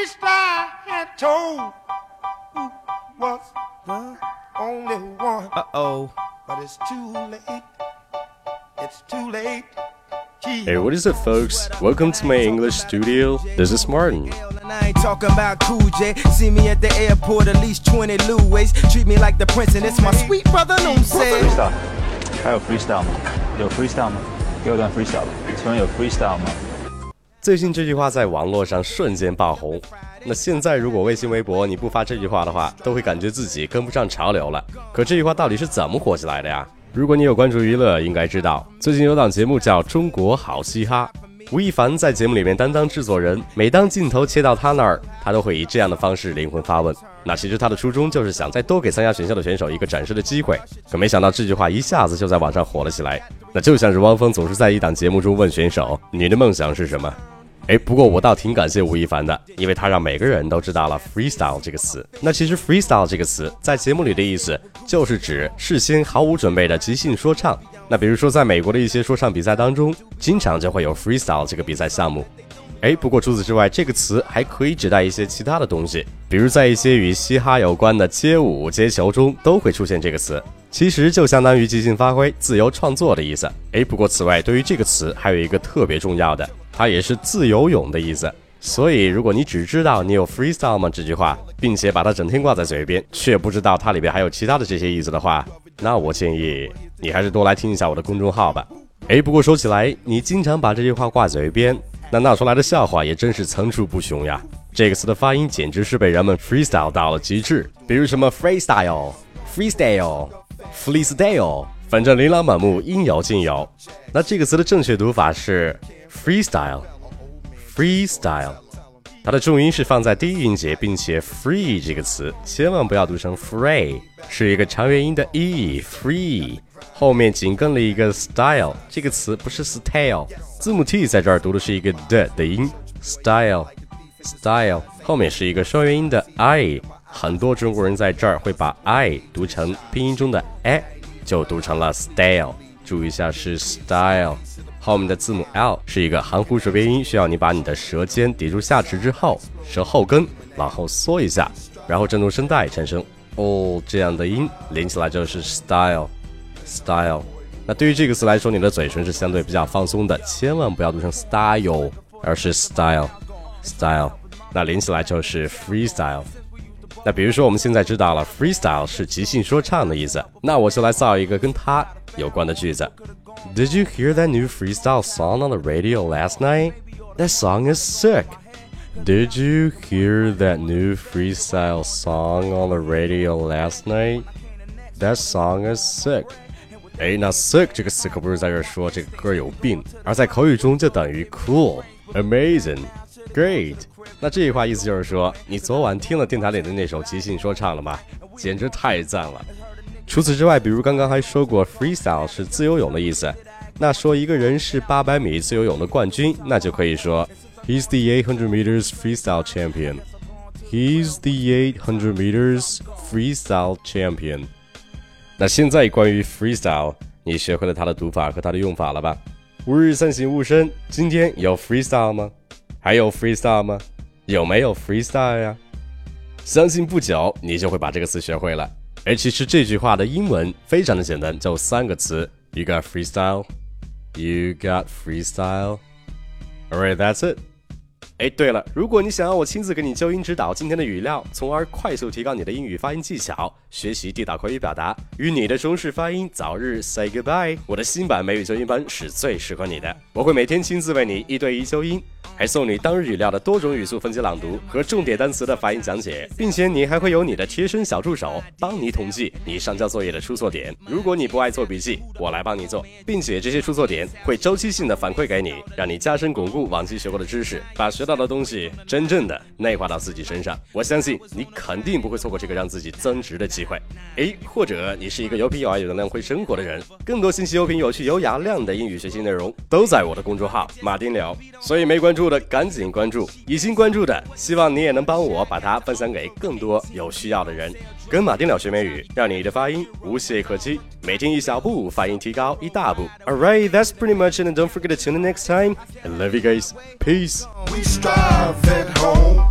wished I had told who was the only one. Uh oh. But it's too late. It's too late. Hey, what is it, folks? Welcome to my English studio. This is Martin. And I ain't talking about Cool J. See me at the airport, at least 20 Louis. Treat me like the prince, and it's my sweet brother, no say. freestyle，还有 freestyle 吗？有 freestyle 吗？给我段 freestyle 吧。请问有 freestyle 吗？ 最近这句话在网络上瞬间爆红。那现在如果微信、微博你不发这句话的话，都会感觉自己跟不上潮流了。可这句话到底是怎么火起来的呀？如果你有关注娱乐，应该知道，最近有档节目叫《中国好嘻哈》，吴亦凡在节目里面担当制作人。每当镜头切到他那儿，他都会以这样的方式灵魂发问。那其实他的初衷就是想再多给参加选秀的选手一个展示的机会。可没想到这句话一下子就在网上火了起来。那就像是汪峰总是在一档节目中问选手：“你的梦想是什么？”哎，不过我倒挺感谢吴亦凡的，因为他让每个人都知道了 freestyle 这个词。那其实 freestyle 这个词在节目里的意思就是指事先毫无准备的即兴说唱。那比如说在美国的一些说唱比赛当中，经常就会有 freestyle 这个比赛项目。哎，不过除此之外，这个词还可以指代一些其他的东西，比如在一些与嘻哈有关的街舞、街球中都会出现这个词。其实就相当于即兴发挥、自由创作的意思。哎，不过此外，对于这个词还有一个特别重要的。它也是自由泳的意思，所以如果你只知道你有 freestyle 吗这句话，并且把它整天挂在嘴边，却不知道它里边还有其他的这些意思的话，那我建议你还是多来听一下我的公众号吧。哎，不过说起来，你经常把这句话挂嘴边，那闹出来的笑话也真是层出不穷呀。这个词的发音简直是被人们 freestyle 到了极致，比如什么 freestyle、freestyle、freestyle，反正琳琅满目，应有尽有。那这个词的正确读法是。freestyle，freestyle，它的重音是放在第一音节，并且 free 这个词千万不要读成 free，是一个长元音的 e，free，后面紧跟了一个 style，这个词不是 style，字母 t 在这儿读的是一个的的音，style，style，后面是一个双元音的 i，很多中国人在这儿会把 i 读成拼音中的 a，就读成了 style，注意一下是 style。后面的字母 l 是一个含糊舌边音，需要你把你的舌尖抵住下齿之后，舌后根往后缩一下，然后震动声带，产生哦这样的音，连起来就是 style style。那对于这个词来说，你的嘴唇是相对比较放松的，千万不要读成 style，而是 style style。那连起来就是 freestyle。那比如说我们现在知道了 freestyle 是即兴说唱的意思，那我就来造一个跟它有关的句子。Did you hear that new freestyle song on the radio last night? That song is sick. Did you hear that new freestyle song on the radio last night? That song is sick. 哎，那 sick 这个词可不是在这说这个歌有病，而在口语中就等于 cool、amazing、great。 那这句话意思就是说，你昨晚听了电台里的那首即兴说唱了吗？简直太赞了！除此之外，比如刚刚还说过，freestyle 是自由泳的意思。那说一个人是八百米自由泳的冠军，那就可以说，He's the 800 meters freestyle champion. He's the 800 meters freestyle champion. 那现在关于 freestyle，你学会了它的读法和它的用法了吧？吾日三省吾身，今天有 freestyle 吗？还有 freestyle 吗？有没有 freestyle 呀？相信不久你就会把这个词学会了。而其实这句话的英文非常的简单，就三个词：You got freestyle, you got freestyle. Alright, that's it. 哎，对了，如果你想要我亲自给你纠音指导今天的语料，从而快速提高你的英语发音技巧，学习地道口语表达，与你的中式发音早日 say goodbye，我的新版美语纠音班是最适合你的。我会每天亲自为你一对一纠音。还送你当日语料的多种语速分级朗读和重点单词的发音讲解，并且你还会有你的贴身小助手帮你统计你上交作业的出错点。如果你不爱做笔记，我来帮你做，并且这些出错点会周期性的反馈给你，让你加深巩固往期学过的知识，把学到的东西真正的内化到自己身上。我相信你肯定不会错过这个让自己增值的机会。诶，或者你是一个有品有爱有能量会生活的人，更多信息、有品、有趣、有雅量的英语学习内容都在我的公众号马丁聊，所以没关关注。的赶紧关注，已经关注的，希望你也能帮我把它分享给更多有需要的人。跟马丁聊学美语，让你的发音无懈可击，每天一小步，发音提高一大步。All right, that's pretty much it, and don't forget to tune in next time. I love you guys. Peace. We strive at home.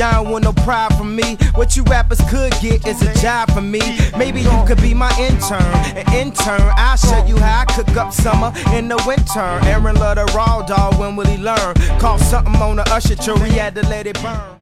Y'all want no pride from me. What you rappers could get is a job for me. Maybe you could be my intern. An intern, I'll show you how I cook up summer in the winter. Aaron love the raw dog, when will he learn? Call something on the usher tree, he had to let it burn.